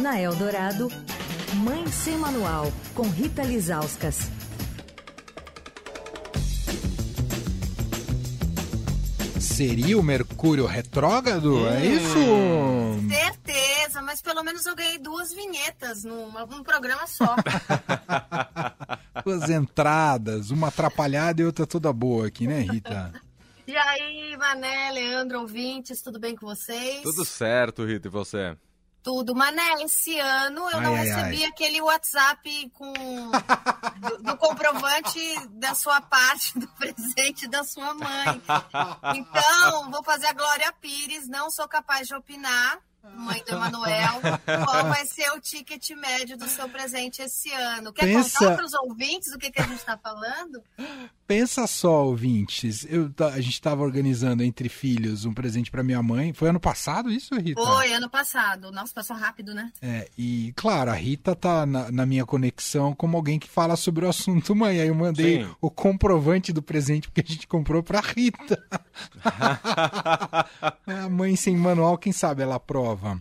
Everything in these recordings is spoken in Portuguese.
Na Eldorado, Mãe Sem Manual, com Rita Lizauskas. Seria o Mercúrio retrógrado? É isso? Certeza, mas pelo menos eu ganhei duas vinhetas num, num programa só. Duas entradas, uma atrapalhada e outra toda boa aqui, né, Rita? E aí, Mané, Leandro, ouvintes, tudo bem com vocês? Tudo certo, Rita, e você? Tudo. Mané, esse ano eu Ai, não ai, recebi ai. aquele WhatsApp com do, do comprovante da sua parte do presente da sua mãe. Então, vou fazer a Glória Pires, não sou capaz de opinar, mãe do Emanuel, qual vai ser o ticket médio do seu presente esse ano. Quer Pensa- contar para os ouvintes o que, que a gente está falando? Pensa só, ouvintes. Eu, a gente estava organizando entre filhos um presente para minha mãe. Foi ano passado isso, Rita? Foi, ano passado. Nossa, passou rápido, né? É, e claro, a Rita tá na, na minha conexão como alguém que fala sobre o assunto mãe. Aí eu mandei Sim. o comprovante do presente que a gente comprou pra Rita. a mãe sem manual, quem sabe ela aprova.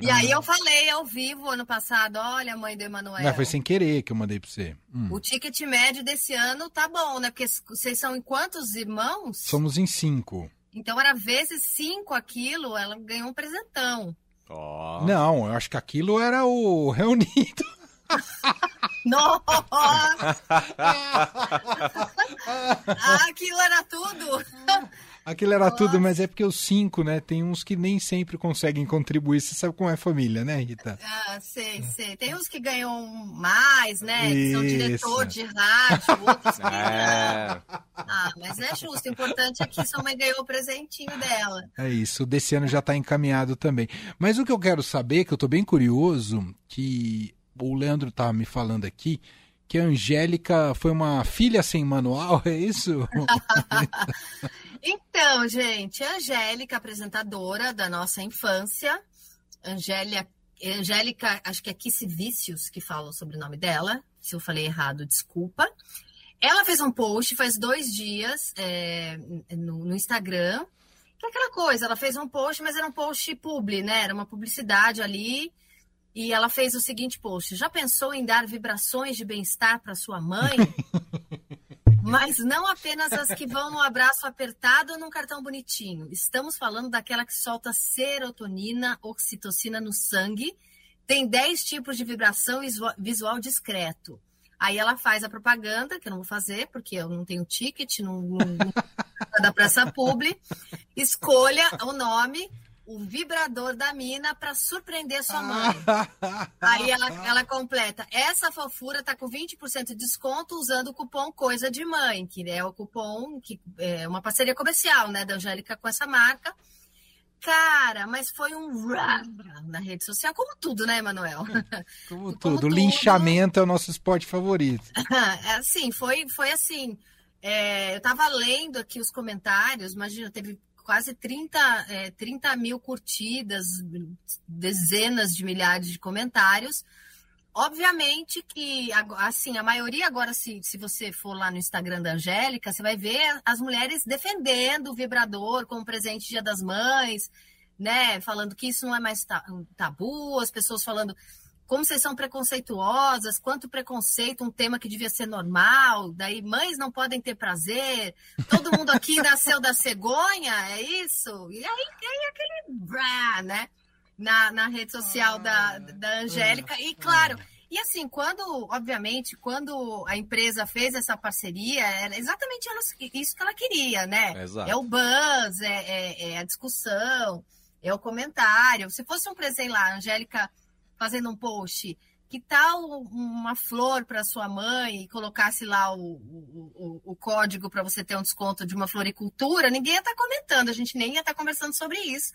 E aí eu falei ao vivo ano passado, olha, mãe do Emanuel. Mas foi sem querer que eu mandei pra você. Hum. O ticket médio desse ano tá bom, né? Porque vocês são em quantos irmãos? Somos em cinco. Então era vezes cinco aquilo, ela ganhou um presentão. Ó. Não, eu acho que aquilo era o reunido. Nossa! ah, aquilo era tudo! Aquilo era tudo, mas é porque os cinco, né? Tem uns que nem sempre conseguem contribuir. Você sabe como é família, né, Rita? Ah, sei, sei. Tem uns que ganham mais, né? Que são Isso. diretor de rádio, outros que É. Ah, mas é justo. O importante é que sua mãe ganhou o presentinho dela. É isso, o desse ano já está encaminhado também. Mas o que eu quero saber, que eu tô bem curioso, que o Leandro tá me falando aqui, que a Angélica foi uma filha sem manual, é isso? Então, gente, a Angélica, apresentadora da nossa infância, Angélia, Angélica, acho que é Kissy Vícios que fala o sobrenome dela. Se eu falei errado, desculpa. Ela fez um post faz dois dias é, no, no Instagram. Que é aquela coisa, ela fez um post, mas era um post publi, né? Era uma publicidade ali. E ela fez o seguinte post: Já pensou em dar vibrações de bem-estar para sua mãe? Mas não apenas as que vão no abraço apertado ou num cartão bonitinho. Estamos falando daquela que solta serotonina, oxitocina no sangue. Tem 10 tipos de vibração visual- discreto. Aí ela faz a propaganda, que eu não vou fazer, porque eu não tenho ticket, não, não, não dá para essa publi. Escolha o nome, o vibrador da mina, para surpreender sua mãe. Aí ela, ela completa. Essa fofura tá com 20% de desconto usando o cupom Coisa de Mãe, que é o cupom que é uma parceria comercial, né, da Angélica com essa marca. Cara, mas foi um na rede social, como tudo, né, Manuel? Como Como tudo, tudo. linchamento é o nosso esporte favorito. É assim, foi, foi assim. é, eu tava lendo aqui os comentários, imagina, teve quase 30, é, 30 mil curtidas, dezenas de milhares de comentários. Obviamente que, assim, a maioria agora, se, se você for lá no Instagram da Angélica, você vai ver as mulheres defendendo o vibrador como presente Dia das Mães, né? Falando que isso não é mais ta- tabu, as pessoas falando como vocês são preconceituosas, quanto preconceito, um tema que devia ser normal, daí mães não podem ter prazer, todo mundo aqui nasceu da cegonha, é isso? E aí tem aquele brá, né? Na, na rede social da, da Angélica. E claro, e assim, quando, obviamente, quando a empresa fez essa parceria, era exatamente isso que ela queria, né? Exato. É o buzz, é, é- é a discussão, é o comentário. Se fosse um presente lá, a Angélica fazendo um post, que tal uma flor para sua mãe e colocasse lá o, o, o- código para você ter um desconto de uma floricultura, ninguém ia estar comentando, a gente nem ia estar conversando sobre isso.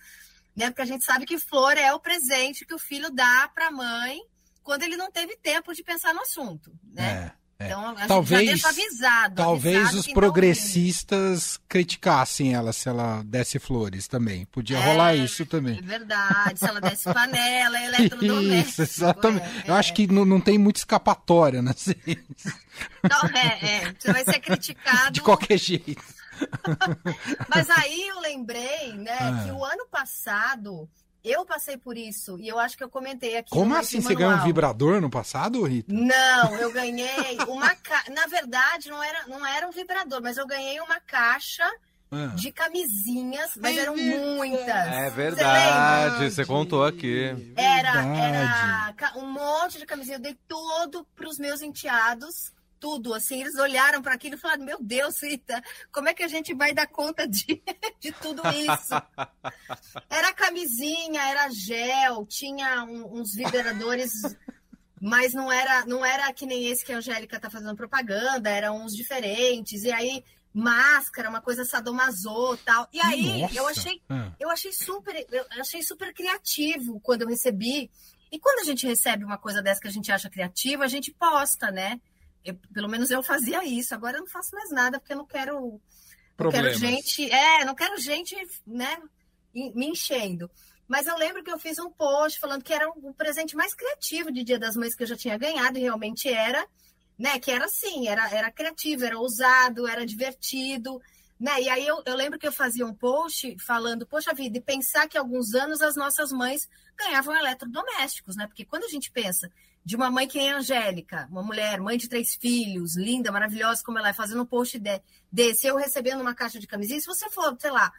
Né? Porque a gente sabe que flor é o presente que o filho dá para a mãe quando ele não teve tempo de pensar no assunto. Né? É. É. Então, Talvez- avisado. Talvez avisado os progressistas criticassem ela se ela desse flores também. Podia É, rolar isso também. É verdade, se ela desse panela, eletrodoméstico. Isso, exatamente. é, Eu acho que não, não tem muita escapatória, né? Não, é, é, você vai ser criticado. De qualquer jeito. Mas aí eu lembrei, né, Ah. que o ano passado eu passei por isso e eu acho que eu comentei aqui. Como assim? Você ganhou um vibrador no passado, Rita? Não, eu ganhei uma caixa. Na verdade, não era, não era um vibrador, mas eu ganhei uma caixa ah. de camisinhas, mas é eram muitas. É verdade, você, você contou aqui. Era, era um monte de camisinha. Eu dei todo para os meus enteados tudo, assim, eles olharam para aquilo e falaram, meu Deus, Rita, como é que a gente vai dar conta de, de tudo isso? Era camisinha, era gel, tinha um, uns vibradores, mas não era, não era que nem esse que a Angélica tá fazendo propaganda, eram uns diferentes, e aí máscara, uma coisa sadomaso tal. E aí Nossa. eu achei, ah. eu achei super, eu achei super criativo quando eu recebi. E quando a gente recebe uma coisa dessa que a gente acha criativa, a gente posta, né? Eu, pelo menos eu fazia isso. Agora eu não faço mais nada porque eu não quero, não quero gente, é, não quero gente, né, me enchendo. Mas eu lembro que eu fiz um post falando que era o presente mais criativo de Dia das Mães que eu já tinha ganhado e realmente era, né? Que era assim, era, era criativo, era ousado, era divertido, né? E aí eu, eu lembro que eu fazia um post falando, poxa vida, e pensar que há alguns anos as nossas mães ganhavam eletrodomésticos, né? Porque quando a gente pensa de uma mãe que é Angélica, uma mulher, mãe de três filhos, linda, maravilhosa como ela é, fazendo um post de, desse, eu recebendo uma caixa de camisinha, se você for, sei lá,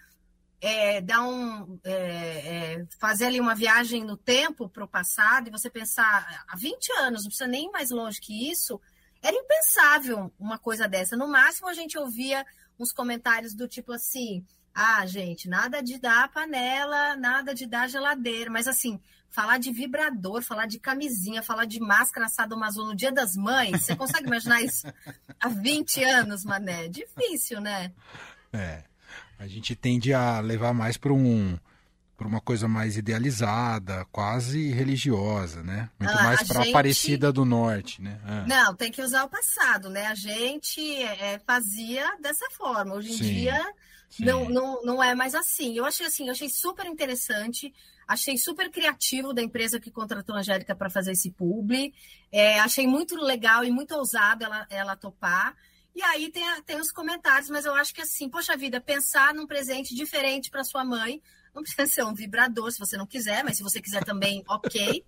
é, dar um, é, é, fazer ali uma viagem no tempo para o passado e você pensar há 20 anos, não precisa nem mais longe que isso, era impensável uma coisa dessa. No máximo a gente ouvia uns comentários do tipo assim: ah, gente, nada de dar panela, nada de dar geladeira, mas assim, falar de vibrador, falar de camisinha, falar de máscara sadomaso no Dia das Mães. Você consegue imaginar isso há 20 anos, Mané? Difícil, né? É. A gente tende a levar mais para um para uma coisa mais idealizada, quase religiosa, né? Muito ah, mais para a gente... Aparecida do Norte, né? Ah. Não, tem que usar o passado, né? A gente é, fazia dessa forma. Hoje em Sim. dia não, não, não é mais assim. Eu achei assim, eu achei super interessante. Achei super criativo da empresa que contratou a Angélica para fazer esse publi. É, achei muito legal e muito ousado ela, ela topar. E aí tem, tem os comentários, mas eu acho que assim, poxa vida, pensar num presente diferente para sua mãe. Não precisa ser um vibrador se você não quiser, mas se você quiser também, ok.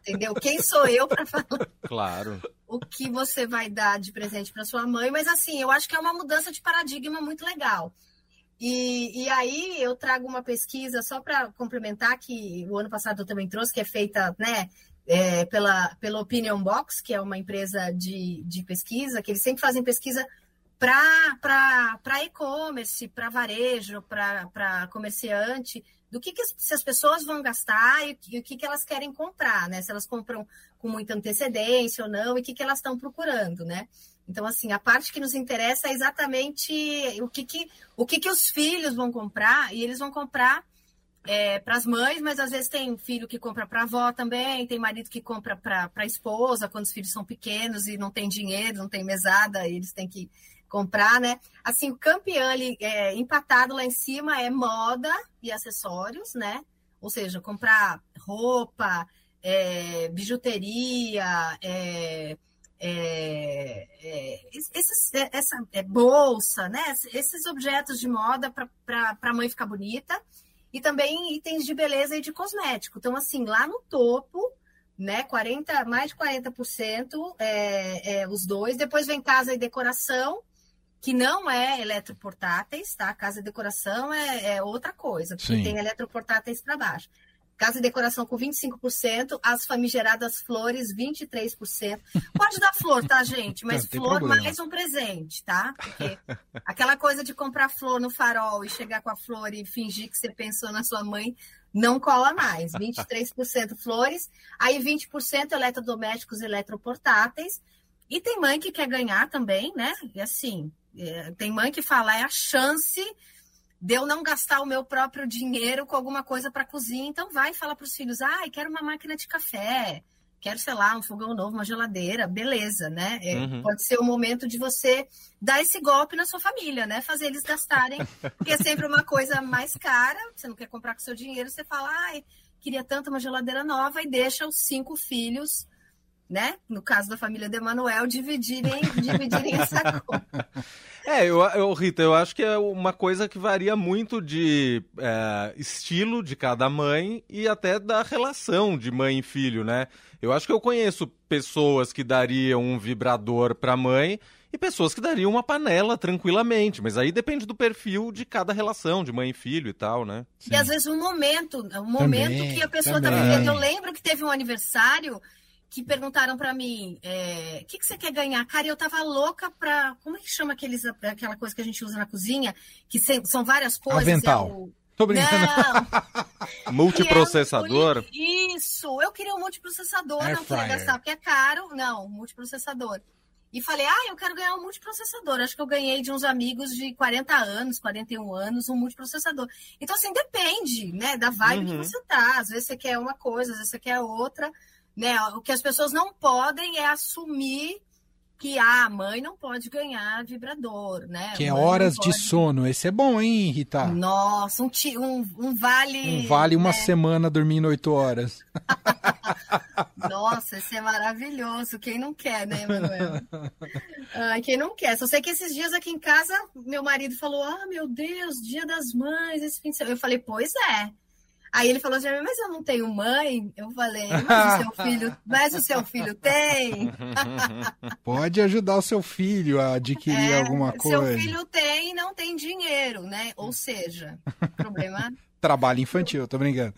Entendeu? Quem sou eu para falar? Claro. O que você vai dar de presente para sua mãe, mas assim, eu acho que é uma mudança de paradigma muito legal. E, e aí eu trago uma pesquisa só para complementar, que o ano passado eu também trouxe, que é feita né, é, pela, pela Opinion Box, que é uma empresa de, de pesquisa, que eles sempre fazem pesquisa para e-commerce, para varejo, para comerciante, do que, que se as pessoas vão gastar e, e o que, que elas querem comprar, né? Se elas compram com muita antecedência ou não, e o que, que elas estão procurando, né? Então, assim, a parte que nos interessa é exatamente o que, que, o que, que os filhos vão comprar, e eles vão comprar é, para as mães, mas às vezes tem filho que compra para a avó também, tem marido que compra para a esposa quando os filhos são pequenos e não tem dinheiro, não tem mesada, eles têm que comprar, né? Assim, o campeão ali, é, empatado lá em cima é moda e acessórios, né? Ou seja, comprar roupa, é, bijuteria, é, é, é, esses, é, essa bolsa, né? Esses objetos de moda para a mãe ficar bonita e também itens de beleza e de cosmético. Então, assim, lá no topo, né? 40, mais de 40% é, é, os dois. Depois vem casa e decoração, que não é eletroportáteis, tá? Casa e decoração é, é outra coisa, porque Sim. tem eletroportáteis para baixo. Casa e decoração com 25%, as famigeradas flores 23%. Pode dar flor, tá, gente? Mas flor problema. mais um presente, tá? Porque aquela coisa de comprar flor no farol e chegar com a flor e fingir que você pensou na sua mãe não cola mais. 23% flores, aí 20% eletrodomésticos e eletroportáteis. E tem mãe que quer ganhar também, né? E assim, é, tem mãe que fala, é a chance de eu não gastar o meu próprio dinheiro com alguma coisa para cozinha. Então vai e fala para os filhos: ah, quero uma máquina de café, quero, sei lá, um fogão novo, uma geladeira, beleza, né? É, uhum. Pode ser o momento de você dar esse golpe na sua família, né? Fazer eles gastarem, porque é sempre uma coisa mais cara, você não quer comprar com seu dinheiro, você fala, ai, queria tanto uma geladeira nova e deixa os cinco filhos né? No caso da família de Emanuel, dividirem, dividirem essa conta. É, eu, eu, Rita, eu acho que é uma coisa que varia muito de é, estilo de cada mãe e até da relação de mãe e filho, né? Eu acho que eu conheço pessoas que dariam um vibrador para mãe e pessoas que dariam uma panela tranquilamente, mas aí depende do perfil de cada relação, de mãe e filho e tal, né? Sim. E às vezes um momento, um momento também, que a pessoa também. tá vivendo. Eu lembro que teve um aniversário que perguntaram para mim, o é, que, que você quer ganhar? Cara, eu tava louca pra. Como é que chama aqueles, aquela coisa que a gente usa na cozinha? Que são várias coisas. Avental. É o... Tô brincando. multiprocessador? Isso, eu queria um multiprocessador, Air não queria gastar, porque é caro. Não, multiprocessador. E falei, ah, eu quero ganhar um multiprocessador. Acho que eu ganhei de uns amigos de 40 anos, 41 anos, um multiprocessador. Então, assim, depende, né, da vibe uhum. que você tá. Às vezes você quer uma coisa, às vezes você quer outra. Né? O que as pessoas não podem é assumir que ah, a mãe não pode ganhar vibrador, né? Que é horas de sono. Esse é bom, hein, Rita? Nossa, um, um, um vale. Um vale uma né? semana dormindo oito horas. Nossa, esse é maravilhoso. Quem não quer, né, Manuel? ah, quem não quer. Só sei que esses dias aqui em casa, meu marido falou: Ah, meu Deus, dia das mães, esse fim de semana. Eu falei, pois é. Aí ele falou assim, mas eu não tenho mãe. Eu falei, mas o seu filho, mas o seu filho tem. Pode ajudar o seu filho a adquirir é, alguma coisa. Seu filho tem e não tem dinheiro, né? Ou seja, problema Trabalho infantil, tô brincando.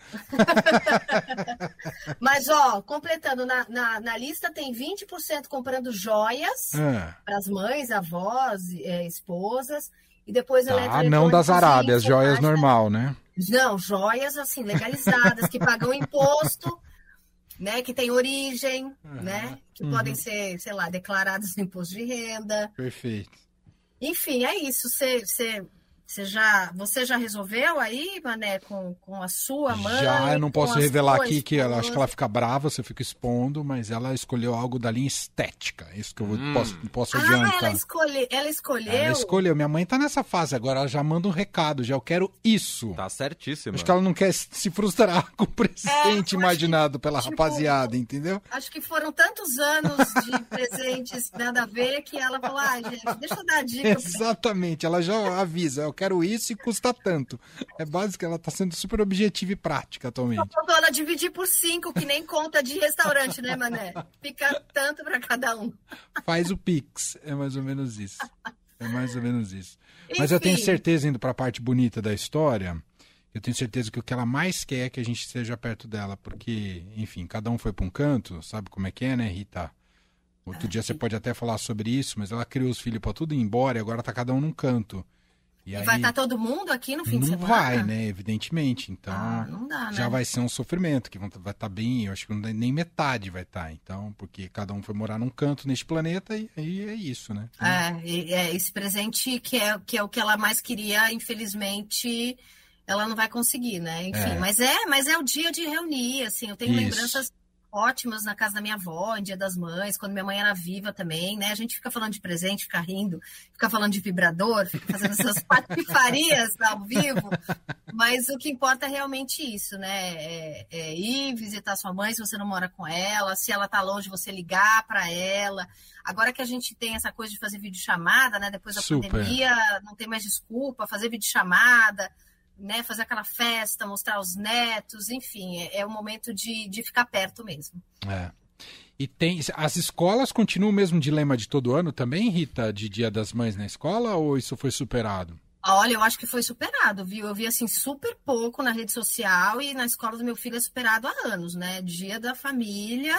Mas, ó, completando, na, na, na lista tem 20% comprando joias é. para as mães, avós, é, esposas. E depois Ah, não das Arábias, joias normal, né? Não, joias assim, legalizadas, que pagam imposto, né? Que tem origem, uhum. né? Que uhum. podem ser, sei lá, declaradas no imposto de renda. Perfeito. Enfim, é isso. Você, você você já, você já resolveu aí, Mané, com, com a sua mãe? Já, eu não posso revelar aqui que ela acho que ela fica brava, você fica expondo, mas ela escolheu algo da linha estética. Isso que eu hum. posso, posso ah, adiantar. Ela, escolhe, ela escolheu? Ela escolheu. Minha mãe tá nessa fase agora, ela já manda um recado, já eu quero isso. Tá certíssimo. Acho que ela não quer se frustrar com o presente é, imaginado que, pela tipo, rapaziada, entendeu? Acho que foram tantos anos de presentes nada a ver que ela falou, ah, gente, deixa eu dar dica. Exatamente, ela já avisa, eu quero isso e custa tanto. É básico, ela tá sendo super objetiva e prática atualmente. Faltou ela dividir por cinco, que nem conta de restaurante, né, Mané? Fica tanto para cada um. Faz o Pix, é mais ou menos isso. É mais ou menos isso. Enfim. Mas eu tenho certeza, indo para a parte bonita da história, eu tenho certeza que o que ela mais quer é que a gente esteja perto dela, porque, enfim, cada um foi para um canto, sabe como é que é, né, Rita? Outro ah, dia sim. você pode até falar sobre isso, mas ela criou os filhos para tudo ir embora e agora tá cada um num canto. E, e aí, vai estar tá todo mundo aqui no fim de semana? Não vai, né? Evidentemente. Então, ah, dá, já né? vai ser um sofrimento, que vai estar tá bem, eu acho que nem metade vai estar. Tá, então, porque cada um foi morar num canto neste planeta e aí é isso, né? É, é, esse presente que é, que é o que ela mais queria, infelizmente, ela não vai conseguir, né? Enfim, é. mas é, mas é o dia de reunir, assim, eu tenho isso. lembranças ótimas na casa da minha avó, em Dia das Mães, quando minha mãe era viva também, né? A gente fica falando de presente, fica rindo, fica falando de vibrador, fica fazendo essas patifarias ao vivo, mas o que importa é realmente isso, né? É, é, ir visitar sua mãe se você não mora com ela, se ela tá longe, você ligar para ela. Agora que a gente tem essa coisa de fazer videochamada, né? Depois da Super. pandemia, não tem mais desculpa, fazer videochamada né, fazer aquela festa, mostrar os netos, enfim, é, é o momento de, de ficar perto mesmo. É. E tem. As escolas continuam o mesmo dilema de todo ano também, Rita, de Dia das Mães na escola, ou isso foi superado? Olha, eu acho que foi superado, viu? Eu vi assim super pouco na rede social e na escola do meu filho é superado há anos, né? Dia da família,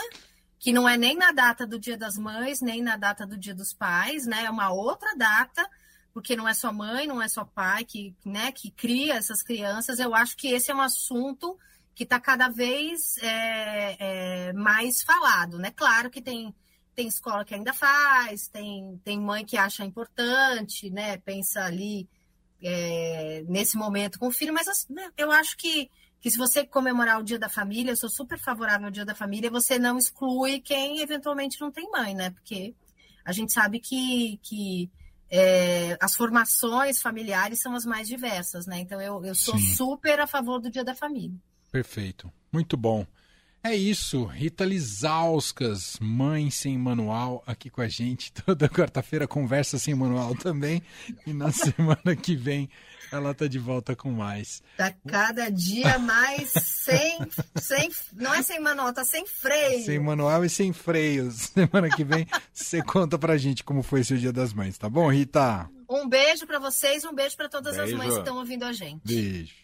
que não é nem na data do Dia das Mães, nem na data do Dia dos Pais, né? É uma outra data porque não é só mãe, não é só pai que, né, que cria essas crianças. Eu acho que esse é um assunto que está cada vez é, é, mais falado, né? Claro que tem, tem escola que ainda faz, tem, tem mãe que acha importante, né? Pensa ali é, nesse momento com o filho, mas assim, né, eu acho que, que se você comemorar o Dia da Família, eu sou super favorável ao Dia da Família, você não exclui quem eventualmente não tem mãe, né? Porque a gente sabe que, que é, as formações familiares são as mais diversas, né? Então eu, eu sou Sim. super a favor do Dia da Família. Perfeito, muito bom. É isso, Rita Lizauskas, mãe sem manual, aqui com a gente. Toda quarta-feira conversa sem manual também. E na semana que vem ela tá de volta com mais. Tá cada dia mais sem, sem. Não é sem manual, tá sem freio. Sem manual e sem freios. Semana que vem você conta pra gente como foi seu Dia das Mães, tá bom, Rita? Um beijo para vocês, um beijo para todas beijo. as mães que estão ouvindo a gente. Beijo.